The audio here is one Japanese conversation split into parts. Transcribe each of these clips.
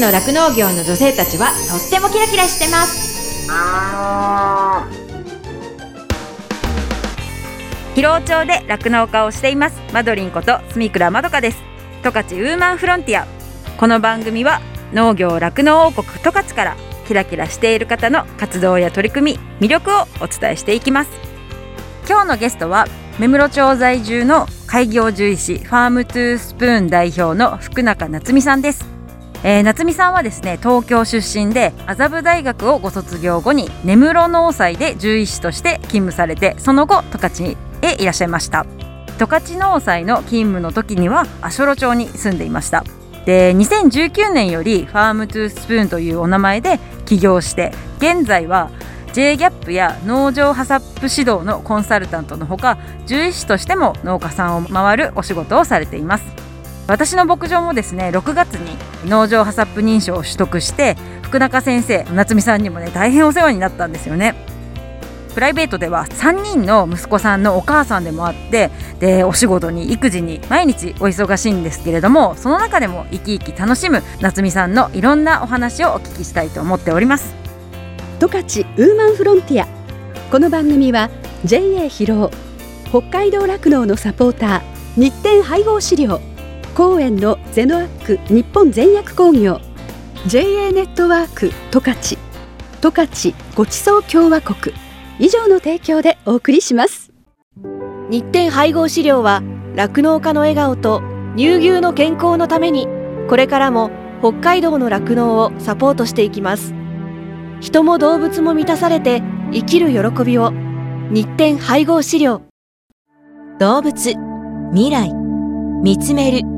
の酪農業の女性たちはとってもキラキラしてます。広尾町で酪農家をしています。マドリンこと住倉まどかです。十勝ウーマンフロンティア。この番組は農業酪農王国十勝からキラキラしている方の活動や取り組み魅力をお伝えしていきます。今日のゲストは目室町在住の開業獣医師ファームトゥースプーン代表の福中夏美さんです。えー、夏美さんはですね東京出身で麻布大学をご卒業後に根室農祭で獣医師として勤務されてその後十勝へいらっしゃいました。十勝農祭の勤務の時には足寄町に住んでいました。で2019年よりファームトゥースプーンというお名前で起業して現在は J ギャップや農場ハサップ指導のコンサルタントのほか獣医師としても農家さんを回るお仕事をされています。私の牧場もですね6月に農場ハサップ認証を取得して福中先生夏美さんにもね大変お世話になったんですよね。プライベートでは3人の息子さんのお母さんでもあってでお仕事に育児に毎日お忙しいんですけれどもその中でも生き生き楽しむ夏美さんのいろんなお話をお聞きしたいと思っております。十勝ウーマンフロンティア。この番組は JA 広尾北海道酪農のサポーター日展配合資料。公園のゼノアック日本全薬工業 JA ネットワーク十勝十勝ごちそう共和国以上の提供でお送りします。日展配合資料は酪農家の笑顔と乳牛の健康のためにこれからも北海道の酪農をサポートしていきます。人も動物も満たされて生きる喜びを日展配合資料。動物未来見つめる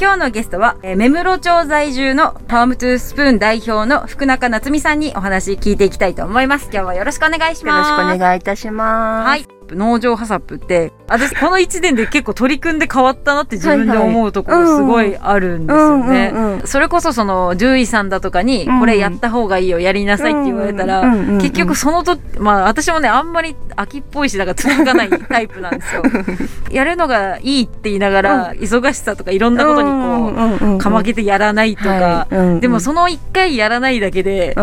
今日のゲストは、えー、目室町在住のファームトゥースプーン代表の福中夏美さんにお話聞いていきたいと思います。今日はよろしくお願いします。よろしくお願いいたします。はい。農場ハサップって私この1年で結構取り組んで変わったなって自分で思うところすごいあるんですよね。それこそその獣医さんだとかにこれやった方がいいよやりなさいって言われたら結局そのとまあ私もねあんまり秋っぽいしだから続かないタイプなんですよ。やるのがいいって言いながら忙しさとかいろんなことにこうかまけてやらないとかでもその1回やらないだけで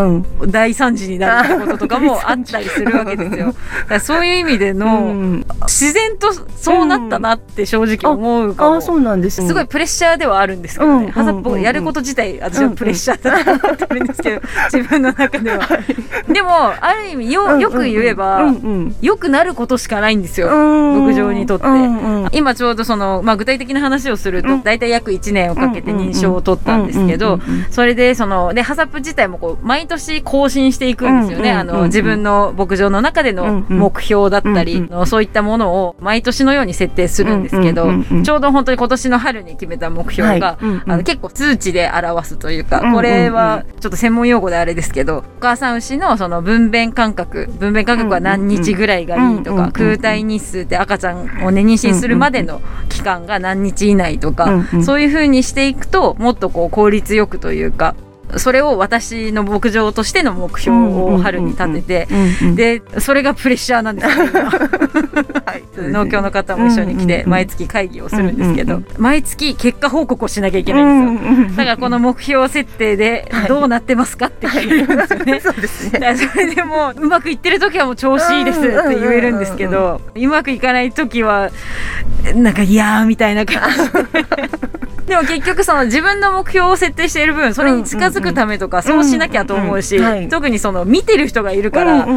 大惨事になることとかもあったりするわけですよ。そういう意味での自然とそうなったなって正直思うかも、あそうなんです、すごいプレッシャーではあるんですけどね、ハザップやること自体私はプレッシャーだと思ってるんですけど、自分の中では、でもある意味よよく言えば、よくなることしかないんですよ、牧場にとって、今ちょうどその、まあ、具体的な話をすると、大体約1年をかけて認証を取ったんですけど、それでそのでハザップ自体もこう毎年更新していくんですよね、あの自分の牧場の中での目標だったり、そういったものを毎年のように設定するんですけど、ちょうど本当に今年の春に決めた目標が、あの結構数値で表すというか、これはちょっと専門用語であれですけど、お母さん牛のその分娩間隔、分娩間隔は何日ぐらいがいいとか、空体日数って赤ちゃんをね、妊娠するまでの期間が何日以内とか、そういうふうにしていくと、もっとこう効率よくというか、それを私の牧場としての目標を春に立てて、でそれがプレッシャーなんですよ、はい、農協の方も一緒に来て毎月会議をするんですけど、毎月結果報告をしなきゃいけないんですよ、だからこの目標設定でどうなってますかって聞いてるんですよね、そうですね。それでもうまくいってる時はもう調子いいですって言えるんですけど、うまくいかない時はなんかいやーみたいな感じで も結局その自分の目標を設定している分それに近づくためとかそうしなきゃと思うし、特にその見てる人がいるから、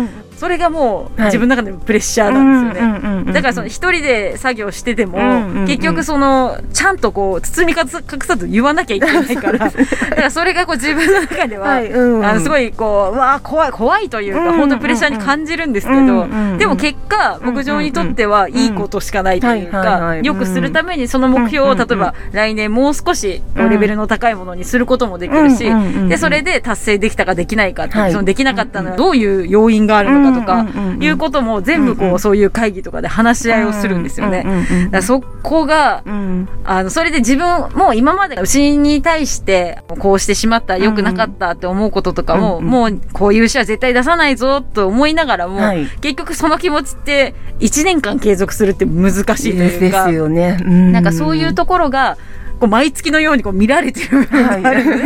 それがもうはい。自分の中でもプレッシャーなんですよね。うんうんうんうんだからその一人で作業してても、うんうんうん。結局そのちゃんとこう包み隠さず言わなきゃいけないから。だからそれがこう自分の中では、はい。うんあのすごいこううわー怖い怖いというか、うんうんうん本当プレッシャーに感じるんですけど、うんうんうんでも結果牧場にとってはいいことしかないというかよくするためにその目標をうんうんうん例えば来年もう少しレベルの高いものにすることもできるし、うんうんうんうんでそれで達成できたかできないかそのできなかったのはどういう要因があるのかとか、いうことも全部こう、そういう会議とかで話し合いをするんですよね。だからそこがうん。あのそれで自分も今まで牛に対してこうしてしまった良くなかったって思うこととかも、もうこういう牛は絶対出さないぞと思いながらも、はい。結局その気持ちって1年間継続するって難しいとでいうか。すよね。ななんかそういうところがこう毎月のようにこう見られてる部分があるの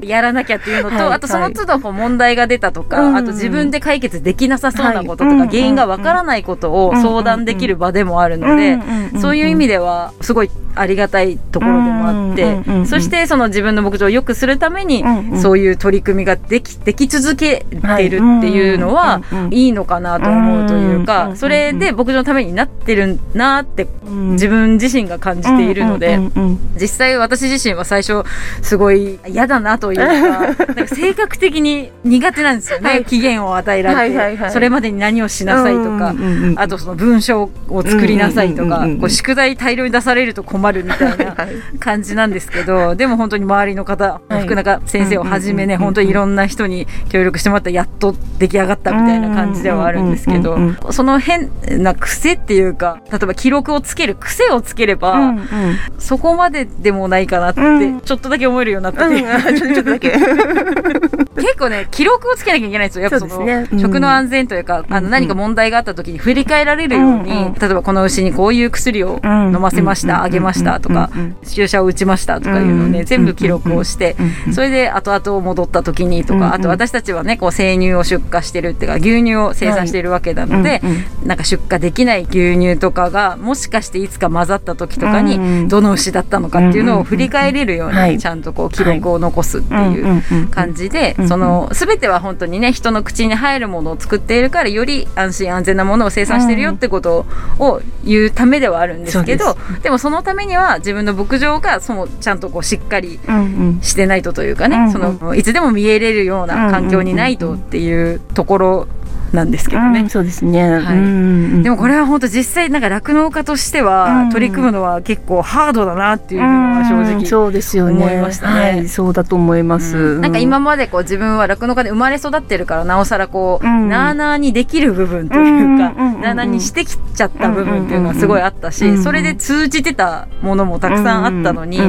で、やらなきゃっていうのと、はい。あとその都度こう問題が出たとか、うんあと自分で解決できなさそうなこととか、はい。原因がわからないことを相談できる場でもあるので、そういう意味ではすごいありがたいところでもあって、そしてその自分の牧場を良くするために、そういう取り組みができでき続けているっていうのはい。いのかなと思うというか、んそれで牧場のためになってるなって自分自身が感じているので。うんうんうん実際私自身は最初すごい嫌だなというか なんか性格的に苦手なんですよね、はい。期限を与えられて、はいはいはい。それまでに何をしなさいとか、うんうんうんあとその文章を作りなさいとか、うんうんうんうんこう宿題大量に出されると困るみたいな感じなんですけどでも本当に周りの方、はい福中先生をはじめね、うんうんうんうん。本当にいろんな人に協力してもらったらやっと出来上がったみたいな感じではあるんですけど、うんうん。その変な癖っていうか例えば記録をつける癖をつければ、うんうん。そこまででもないかなって、うん。ちょっとだけ思えるようになって。て、うん。あちょっとだけ。結構ね記録をつけなきゃいけないんですよやっぱ。そのね。うん。食の安全というか、あのうん何か問題があった時に振り返られるように、例えばこの牛にこういう薬を飲ませました、うん。あげましたとか、注射を打ちましたとかいうのをね、うん。全部記録をして、うん。それで後々戻った時にとか、あと私たちはねこう生乳を出荷してるっていうか牛乳を生産しているわけなので、なんか出荷できない牛乳とかがもしかしていつか混ざった時とかに、どの牛だったのかっていうのを振り返れるように、はいちゃんとこう記録を残すっていう感じで、その全ては本当にね人の口に入るものを作っているからより安心安全なものを生産してるよってことを言うためではあるんですけど、でもそのためには自分の牧場がそのちゃんとこうしっかりしてないとというかね、そのいつでも見えれるような環境にないとっていうところなんですけどね。うんそうですね。はい。うん。でもこれは本当実際なんか酪農家としてうん。は取り組むのは結構ハードだなっていうのは正うん直そうですよね。思いましたね。はい、そうだと思います。うん。なんか今までこう自分は酪農家で生まれ育ってるからなおさらこう、うん。なあなあにできる部分というか、なあなあにしてきちゃった部分っていうのはすごいあったし、それで通じてたものもたくさんあったのに、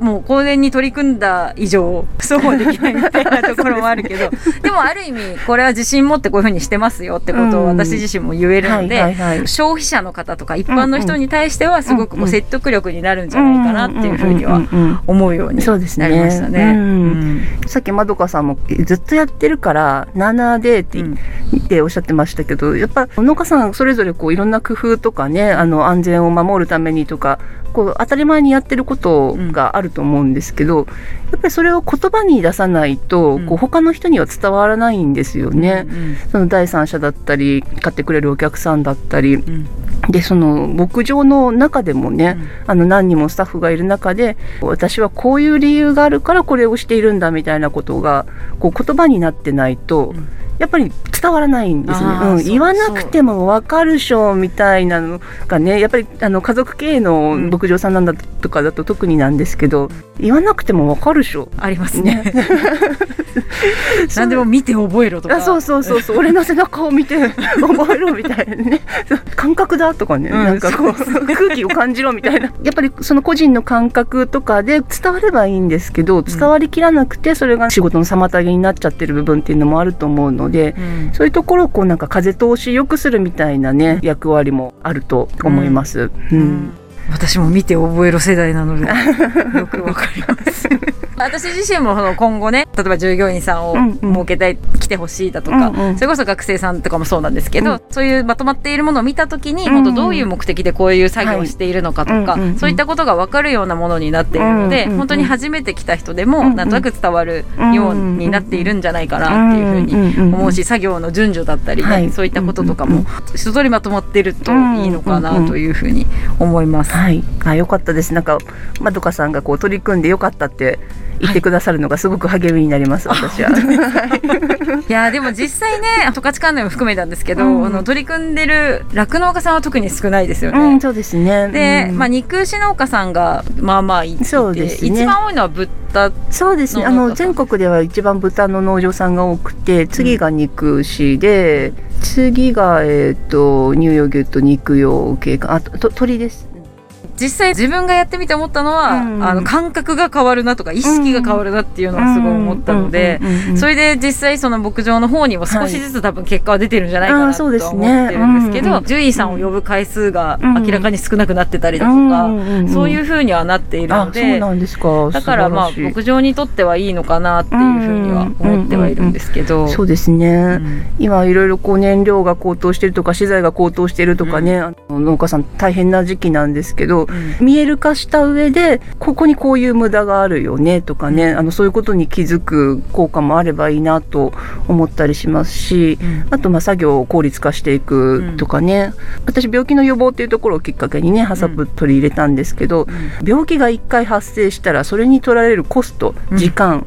もう公園に取り組んだ以上そうはできないみたいなところもあるけどでもある意味これは自信持ってこういうふうにしてますよってことを私自身も言えるので、消費者の方とか一般の人に対してはすごくこう説得力になるんじゃないかなっていうふうにはんんん思うようにそうですね。なりましたね。うん。うん。さっきまどかさんもずっとやってるから、なあなあでって,、うん。っておっしゃってましたけど、やっぱ農家さんそれぞれこういろんな工夫とかね、あの安全を守るためにとか、こう当たり前にやってることがあると思うんですけど、やっぱりそれを言葉に出さないと、うん。こう他の人には伝わらないんですよね。うんその第三者だったり、買ってくれるお客さんだったり、うんで、その牧場の中でもね、うんあの何人もスタッフがいる中で、私はこういう理由があるからこれをしているんだみたいなことが、こう言葉になってないと、うんやっぱり伝わらないんですね。うん、言わなくてもわかるしょみたいなのがね、やっぱりあの家族経営の牧場さんなんだとかだと特になんですけど、言わなくてもわかるしょ。ありますね。何でも見て覚えろとか。あそうそうそうそう俺の背中を見て 覚えろみたいなね。感覚だとかね、うんなんかこう空気を感じろみたいな。やっぱりその個人の感覚とかで伝わればいいんですけど伝わりきらなくてそれが仕事の妨げになっちゃってる部分っていうのもあると思うので、うん。そういうところをこうなんか風通し良くするみたいなね役割もあると思います。うん。うん私も見て覚えろ世代なので よくわかります。私自身もその今後ね例えば従業員さんをうんうん。設けたい、来てほしいだとか、うんうん。それこそ学生さんとかもそうなんですけど、うん。そういうまとまっているものを見た時に、うん本当どういう目的でこういう作業をしているのかとか、はいうんうんうん。そういったことが分かるようなものになっているので、うんうんうん本当に初めて来た人でも、うんうん。なんとなく伝わるようになっているんじゃないかなっていうふうに思うし、作業の順序だったりね、はい。そういったこととかもうんうん。一通りまとまってるといいのかなというふうに思います。はい、あ、良かったです。なんか、まどかさんがこう取り組んで良かったって言ってくださるのがすごく励みになります。私は。いやでも実際ね十勝関連も含めたんですけど、うんあの取り組んでる酪農家さんは特に少ないですよね。うん、そうですね。で、うんまあ、肉牛農家さんがまあまあいてそうですね一番多いのは豚そうですね。あの全国では一番豚の農場さんが多くて、次が肉牛で、次がえっ、と乳用牛と肉用系か、あとと鳥です。実際自分がやってみて思ったのは、うんあの感覚が変わるなとか意識が変わるなっていうのはすごい思ったので。それで実際その牧場の方にも少しずつ多分結果は出てるんじゃないかなと思ってるんですけど、獣医さんを呼ぶ回数がうん明らかに少なくなってたりだとか、そういうふうにはなっているので、なんですか。だからまあ牧場にとってはいいのかなっていうふうには思ってはいるんですけど。そうですね。うん今いろいろこう燃料が高騰してるとか資材が高騰してるとかね、農家さん大変な時期なんですけど、見える化した上でここにこういう無駄があるよねとかね、あのそういうことに気づく効果もあればいいなと思ったりしますし、あとまあ作業を効率化していくとかね、私病気の予防っていうところをきっかけにねハサプ取り入れたんですけど、病気が1回発生したらそれに取られるコスト時間、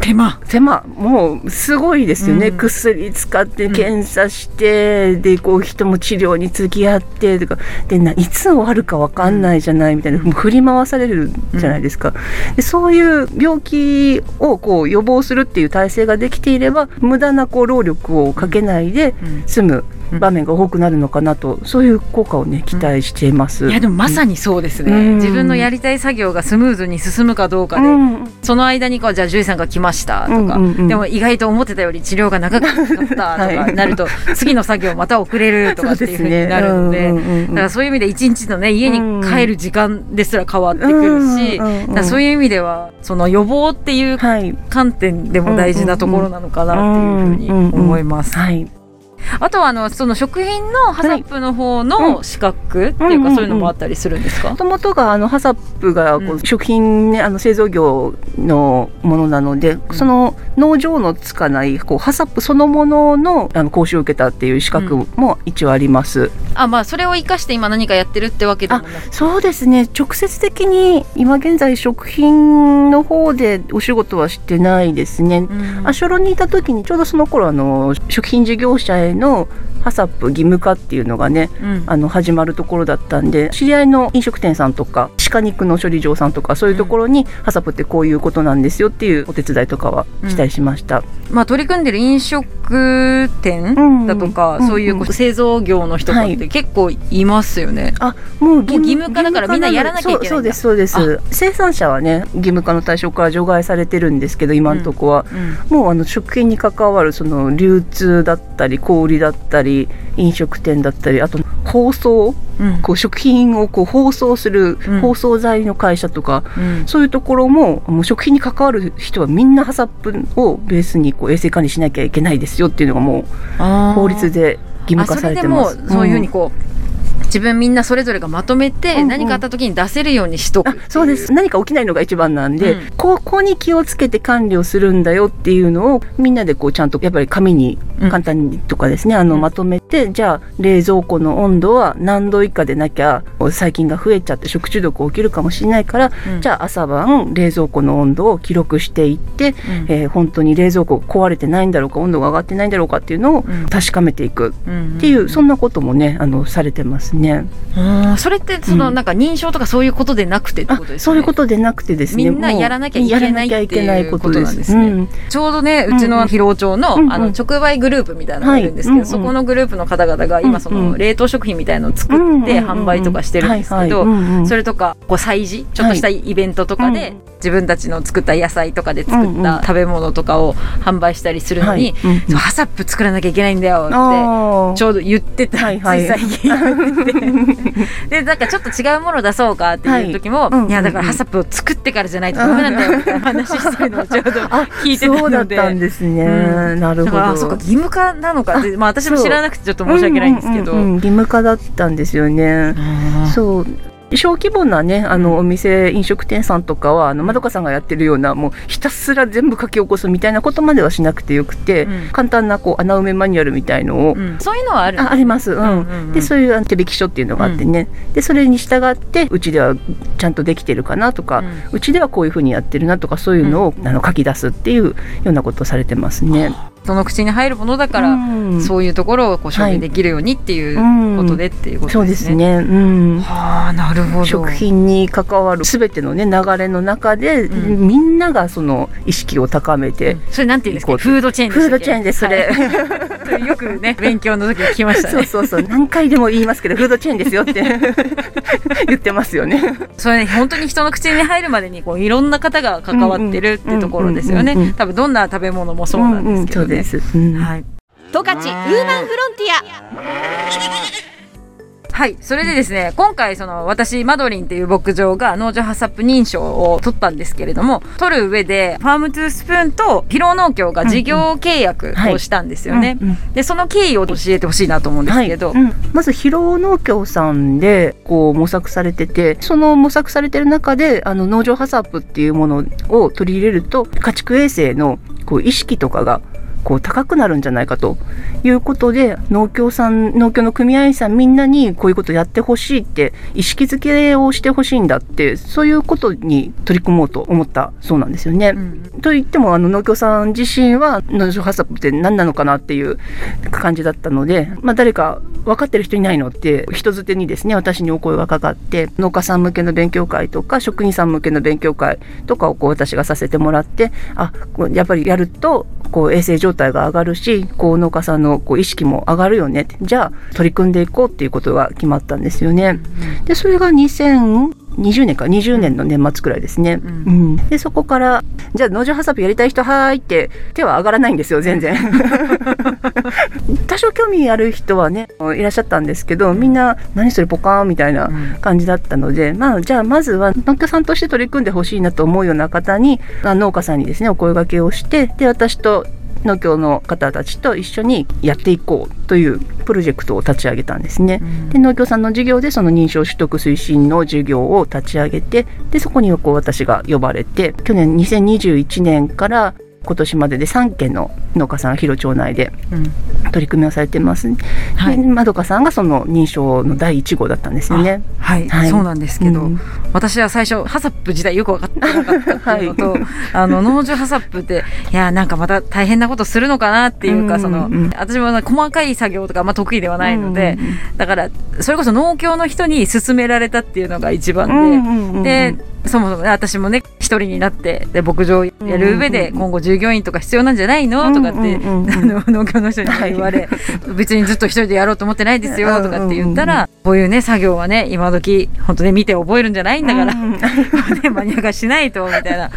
手間。手間。もうすごいですよね、うん。薬使って検査して、でこう人も治療に付き合ってとか。でないつ終わるか分かんないじゃないみたいな、振り回されるじゃないですか、でそういう病気をこう予防するっていう体制ができていれば無駄なこう労力をかけないで済む場面が多くなるのかなとそういう効果をね期待しています。いやでもまさにそうですね、うん。自分のやりたい作業がスムーズに進むかどうかで、うん。その間にこうじゃあ獣医さんが来ましたとか、うんうんうん。でも意外と思ってたより治療が長かったとか なると、次の作業また遅れるとかっていうふうになるので。そうですね。うんうんうんだからそういう意味で一日のね家に帰る時間ですら変わってくるし、そういう意味ではその予防っていうはい。観点でも大事なところなのかなっていうふうに思います。はいあとはあのその食品のハサップの方の資格っていううんうん。うんかそういうのもあったりするんですか？も。ともとがあのハサップがこうんう食品、ねあの製造業のものなので、その農場のつかないこうハサップそのもののあの講習を受けたっていう資格も一応あります。あまあそれを生かして今何かやってるってわけでもそうですね。直接的に今現在食品の方でお仕事はしてないですね。うん。アショロにいた時にちょうどその頃あの食品事業者へのハサップ義務化っていうのがねうん。あの始まるところだったんで知り合いの飲食店さんとか鹿肉の処理場さんとかそういうところに、ハサップってこういうことなんですよっていうお手伝いとかはしたりしました。まあ、取り組んでる飲食店うんだとか、うんそういう製造業の人って結構いますよね。あもう義義務化だからみんなやらなきゃいけないそうそうですそうです。生産者はね義務化の対象から除外されてるんですけど今のとこは、うんもうあの食品に関わるその流通だったり小売だったり飲食店だったりあと包装うん。こう食品をこう包装するうん。包装材の会社とか、うん。そういうところももう食品に関わる人はみんなハサップをベースにこう衛生管理しなきゃいけないですよっていうのがもう法律で義務化されてます。あそれでもうそういうふうにこう、自分みんなそれぞれがまとめてうんうん。何かあった時に出せるようにしとく。っていあそうです。何か起きないのが一番なんで、うん。ここに気をつけて管理をするんだよっていうのをみんなでこうちゃんとやっぱり紙にうん。簡単にとかですね、あのうん。まとめてじゃあ冷蔵庫の温度は何度以下でなきゃ細菌が増えちゃって食中毒起きるかもしれないから、うん。じゃあ朝晩冷蔵庫の温度を記録していって、うん。えー本当に冷蔵庫壊れてないんだろうか温度が上がってないんだろうかっていうのをうん。確かめていくうんっていう、そんなこともねあのされてますね。うんそれってそのうん。なんか認証とかそういうことでなくてってあことですそうよねいうことでなくてですね。みんなやらなきゃいけないっていうことなんですね。うん。ちょうどねうちの広尾町の,、うんうん。あの直売グループみたいなのがい。るんですけど、そこのグループの方々が今そうんうん。の冷凍食品みたいのを作うんうんうんって販売とかしてるんですけどうんうんそれとかこう催事ちょっとしたイベントとかで、うん。自分たちの作った野菜とかで作うんうんった食べ物とかを販売したりするのに、ハサップ作らなきゃいけないんだよってちょうど言ってた、はいはい。つい最近言ってでなんかちょっと違うもの出そうかっていう時も、はいうんいやだからハサップを作ってからじゃないとダメなんだよみたいな話してるのをちょうど 聞いてたそうだので。ったんですね、うん。なるほど。そうか義務化なのかってまあ私も知らなくてちょっと申し訳ないんですけど、う。んうんうんうん。義務化だったんですよね。そう小規模なねあのお店飲食店さんとかはあのまどかさんがやってるようなもうひたすら全部書き起こすみたいなことまではしなくてよくて、うん。簡単なこう穴埋めマニュアルみたいのを、うん。そういうのはある。ああります、うん。うんでそういう手引き書っていうのがあってね、でそれに従ってうちではちゃんとできてるかなとか、うちではこういうふうにやってるなとかそういうのを、あの書き出すっていうようなことをされてますね。その口に入るものだから、うん。そういうところをこう証明できるようにっていうことでっていうことそうでね。ですすね。うん。はあなるほど。食品に関わるすべてのね流れの中で、うん。みんながその意識を高めて、それなんていうんですか？フードチェーンでフードチェーンですそれ、はい。よくね勉強の時に聞きました そうねそうそう。何回でも言いますけどフードチェーンですよって。言ってますよね。それね本当に人の口に入るまでにこういろんな方が関わってるってところですよね。多分どんな食べ物もそうなんですけどです。うん。はい。十勝ウーマンフロンティはい。それでですね、今回その私、マドリンっていう牧場が農場ハサップ認証を取ったんですけれども、取る上で、ファームトゥースプーンと広労農協が事業契約をしたんですよね。で、その経緯を教えてほしいなと思うんですけど、はいうん。まず広尾農協さんでこう模索されててその模索されてる中であの農場ハサップっていうものを取り入れると家畜衛生のこう意識とかがこう高くなるんじゃないかということで農協さん農協の組合員さんみんなにこういうことやってほしいって意識づけをしてほしいんだってそういうことに取り組もうと思ったそうなんですよね。うんと言ってもあの農協さん自身は農場ハサップって何なのかなっていう感じだったので、まあ、誰か分かってる人いないのって人づてにですね私にお声がかかって農家さん向けの勉強会とか職員さん向けの勉強会とかをこう私がさせてもらってあやっぱりやるとこう衛生状態が上がるしこう農家さんのこう意識も上がるよね。じゃあ取り組んでいこうっていうことが決まったんですよね。でそれが2020年か。20年の年末くらいですね。ん。うん。でそこからじゃあ農場ハサップやりたい人はーいって手は上がらないんですよ全然。多少興味ある人はねいらっしゃったんですけどみんな何それポカーンみたいな感じだったので、まあじゃあまずは農家さんとして取り組んでほしいなと思うような方にあ農家さんにですねお声掛けをしてで私と農協の方たちと一緒にやっていこうというプロジェクトを立ち上げたんですね。で農協さんの事業でその認証取得推進の事業を立ち上げてでそこにこう私が呼ばれて去年2021年から今年までで3件の農家さんが広町内で取り組みをされてます。はい。でまどかさんがその認証の第1号だったんですよね。はい、はい。そうなんですけど、うん。私は最初ハサップ自体よく分かってなかったっていうのと、あの農場ハサップっていやなんかまた大変なことするのかなっていうか、うんそのうん。私も細かい作業とかあんま得意ではないので、だからそれこそ農協の人に勧められたっていうのが一番で、うんうんうんうん。でそもそもね私もね一人になってで牧場やる上で今後従業員とか必要なんじゃないの？とかって、うんうん。うんうんあの農協の人に言われ、別にずっと一人でやろうと思ってないですよとかって言ったら、こういうね作業はね今時本当ね見て覚えるんじゃないんだから、うんうん。ね、マニア化しないとみたいな。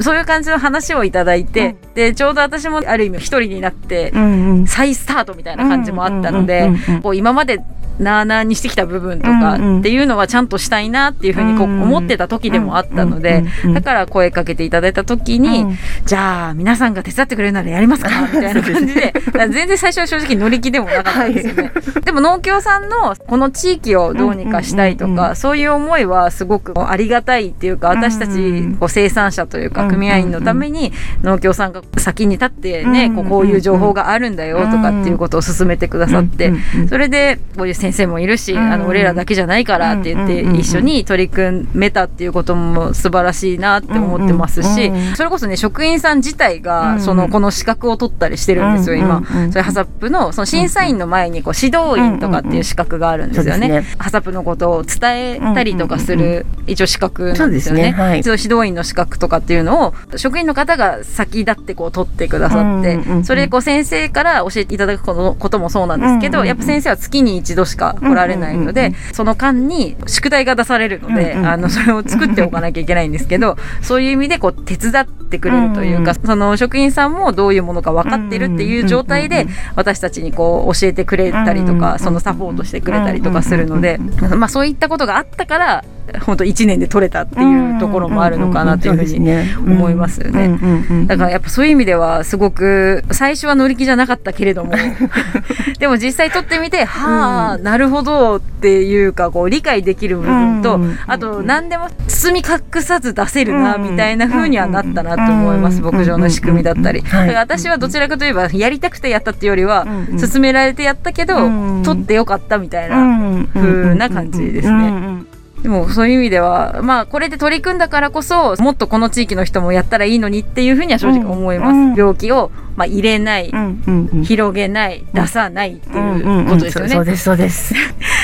そういう感じの話をいただいて、でちょうど私もある意味一人になって、うんうん。再スタートみたいな感じもあったのでうんうんうんうんこう今までなあなあにしてきた部分とかうんうんっていうのはちゃんとしたいなっていうふうにこううんうん思ってた時でもあったのでだから声かけていただいた時に、うん。じゃあ皆さんが手伝ってくれるならやりますかみたいな感じで全然最初は正直乗り気でもなかったんですよね。でも農協さんのこの地域をどうにかしたいとかそういう思いはすごくありがたいっていうか私たちんこう生産者というか組合員のために農協さんが先に立ってねこうこういう情報があるんだよとかっていうことを進めてくださってそれでこういう先生もいるしんあの俺らだけじゃないからって言って一緒に取り組めたっていうことも素晴らしいなって思ってますしそれこそね職員さん自体うんがそのこの資格を取ったりしてるんですよ今。それハサップのその審査員の前にこう指導員とかっていう資格があるんですよね。ハサップのことを伝えたりとかする一応資格そうんですよね。ね。はい。その指導員の資格とかっていうのを職員の方が先立ってこう取ってくださって、それこう先生から教えていただくことこともそうなんですけど、やっぱ先生は月に一度しか来られないので、その間に宿題が出されるので、あのそれを作っておかなきゃいけないんですけどそういう意味でこう手伝ってくれるというか、その職員さんもどういうものか分かってるっていう状態で私たちにこう教えてくれたりとか、そのサポートしてくれたりとかするので、まあそういったことがあったから本当1年で取れたっていうところもあるのかなというふうに思いますよね。だからやっぱそういう意味ではすごく最初は乗り気じゃなかったけれども。でも実際取ってみてはあ、なるほどっていうかこう理解できる部分と、あと何でも包み隠さず出せるなみたいなふうにはなったなと思います牧場の仕組みだったり。私はどちらかといえばやりたくてやったっていうよりは勧められてやったけど取ってよかったみたいな風な感じですね。でもそういう意味ではまあこれで取り組んだからこそもっとこの地域の人もやったらいいのにっていうふうには正直思います、うんうん、病気をまあ入れない、うんうんうん、広げない出さないっていうことですよね、そうですそうです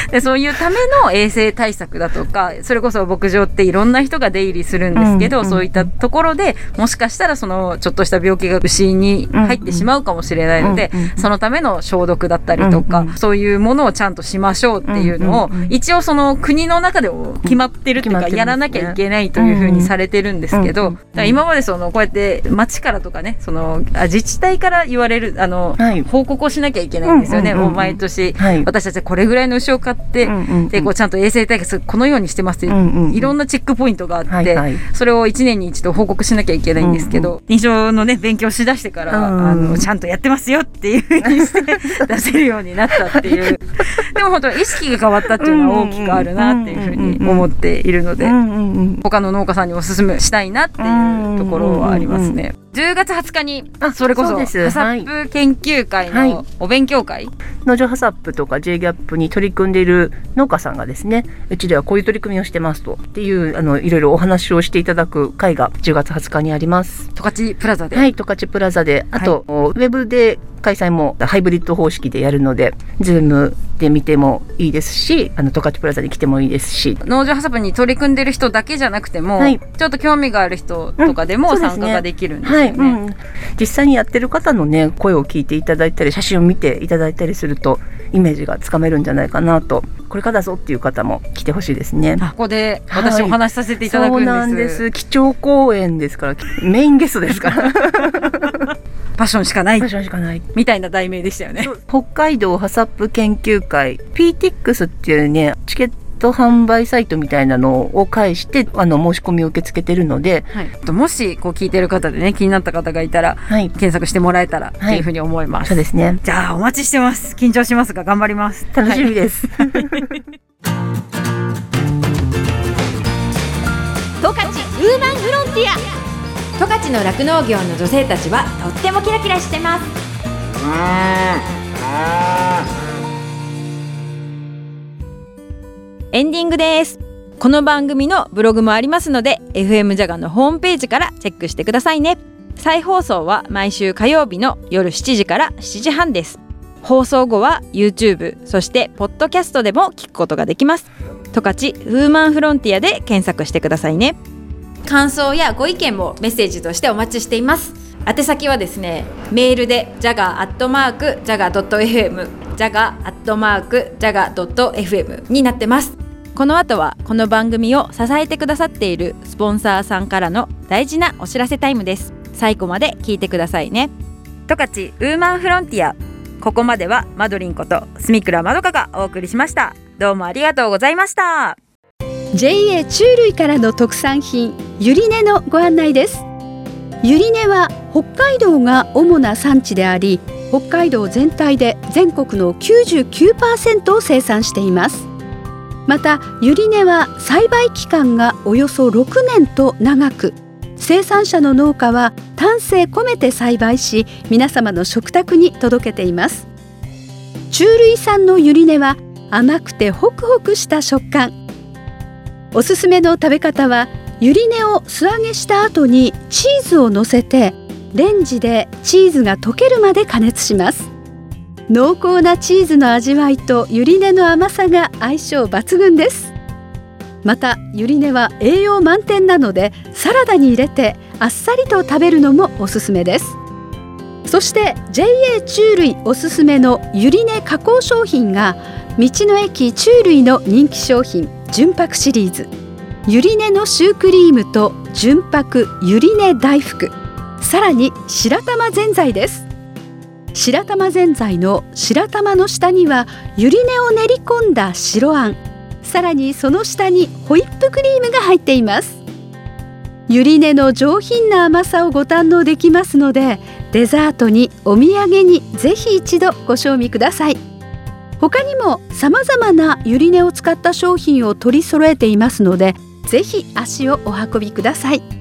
でそういうための衛生対策だとかそれこそ牧場っていろんな人が出入りするんですけど、うんうん、そういったところでもしかしたらそのちょっとした病気が牛に入ってしまうかもしれないので、うんうん、そのための消毒だったりとか、うんうん、そういうものをちゃんとしましょうっていうのを、一応その国の中でも決まってるっていうか、やらなきゃいけないというふうにされてるんですけど、今までそのこうやって町からとかねそのあ自治体から言われるあの、はい、報告をしなきゃいけないんですよね、もう毎年、はい、私たちこれぐらいの牛を買って、でこうちゃんと衛生対策このようにしてますって、いろんなチェックポイントがあって、はいはい、それを1年に一度報告しなきゃいけないんですけど、認証のね勉強しだしてから、あのちゃんとやってますよっていうふうにして出せるようになったっていう。でも本当意識が変わったっていうのは大きくあるなっていうふうに思っているので、他の農家さんにおすすめしたいなっていうところはありますね。10月20日にそれこそハサップ研究会のお勉強会、はい、農場ハサップとか J ギャップに取り組んでいる農家さんがですねうちではこういう取り組みをしてますとっていうあのいろいろお話をしていただく会が10月20日にあります。十勝プラザで？はい十勝プラザで。あと、はい、ウェブで開催もハイブリッド方式でやるので、ズームで見てもいいですし、あの、十勝プラザに来てもいいですし。農場ハサプに取り組んでる人だけじゃなくても、はい、ちょっと興味がある人とかでも参加ができるんですよね。うん、はい、うん、実際にやってる方のね、声を聞いていただいたり、写真を見ていただいたりすると、イメージがつかめるんじゃないかなと。これからだぞっていう方も来てほしいですね。ここで私お話しさせていただくんです、はい、そうなんです。基調講演ですからメインゲストですから。パッションしかない。パッションしかない。みたいな題名でしたよね。北海道ハサップ研究会 PTX っていうねチケット販売サイトみたいなのを介してあの申し込みを受け付けてるので、はい、もしこう聞いてる方でね気になった方がいたら、はい、検索してもらえたらっていうふうに思います、そうですね。じゃあお待ちしてます。緊張しますが頑張ります。楽しみです、十勝ウーマンフロンティア。十勝の酪農業の女性たちはとってもキラキラしてますエンディングです。この番組のブログもありますので FM ジャガのホームページからチェックしてくださいね。再放送は毎週火曜日の夜7時から7時半です。放送後は YouTube そしてポッドキャストでも聞くことができます。十勝ウーマンフロンティアで検索してくださいね。感想やご意見もメッセージとしてお待ちしています。宛先はですねメールで jaga.jaga.fm jaga.jaga.fm になってます。この後はこの番組を支えてくださっているスポンサーさんからの大事なお知らせタイムです。最後まで聞いてくださいね。十勝ウーマンフロンティア。ここまではマドリンこと住倉まどかがお送りしました。どうもありがとうございました。JA 虫類からの特産品ゆり根のご案内です。ゆり根は北海道が主な産地であり北海道全体で全国の99%を生産しています。またゆり根は栽培期間がおよそ6年と長く生産者の農家は丹精込めて栽培し皆様の食卓に届けています。虫類産のゆり根は甘くてホクホクした食感。おすすめの食べ方はゆり根を素揚げした後にチーズをのせてレンジでチーズが溶けるまで加熱します。濃厚なチーズの味わいとゆり根の甘さが相性抜群です。またゆり根は栄養満点なのでサラダに入れてあっさりと食べるのもおすすめです。そして JA 虫類おすすめのゆり根加工商品が道の駅虫類の人気商品純白シリーズ。ゆり根のシュークリームと純白ゆり根大福。さらに白玉ぜんざいです。白玉ぜんざいの白玉の下にはゆり根を練り込んだ白あん。さらにその下にホイップクリームが入っています。ゆり根の上品な甘さをご堪能できますのでデザートにお土産にぜひ一度ご賞味ください。他にも様々なゆり根を使った商品を取り揃えていますのでぜひ足をお運びください。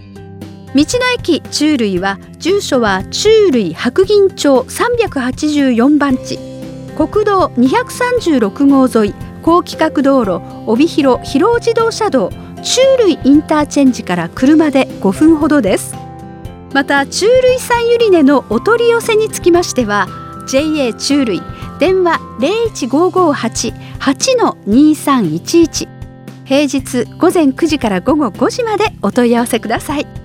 道の駅中類は住所は中類白銀町384番地。国道236号沿い高規格道路帯広広尾自動車道中類インターチェンジから車で5分ほどです。また中類産ゆり根のお取り寄せにつきましては JA 中類電話015588-2311平日午前9時から午後5時までお問い合わせください。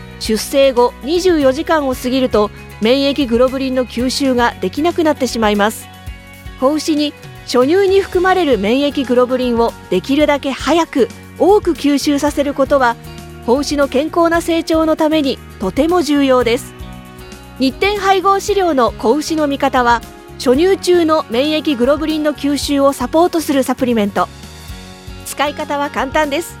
出生後24時間を過ぎると免疫グロブリンの吸収ができなくなってしまいます。子牛に初乳に含まれる免疫グロブリンをできるだけ早く多く吸収させることは子牛の健康な成長のためにとても重要です。日展配合飼料の子牛の味方は初乳中の免疫グロブリンの吸収をサポートするサプリメント。使い方は簡単です。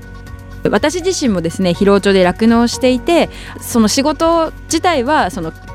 私自身もですね広尾町で酪農していてその仕事自体はその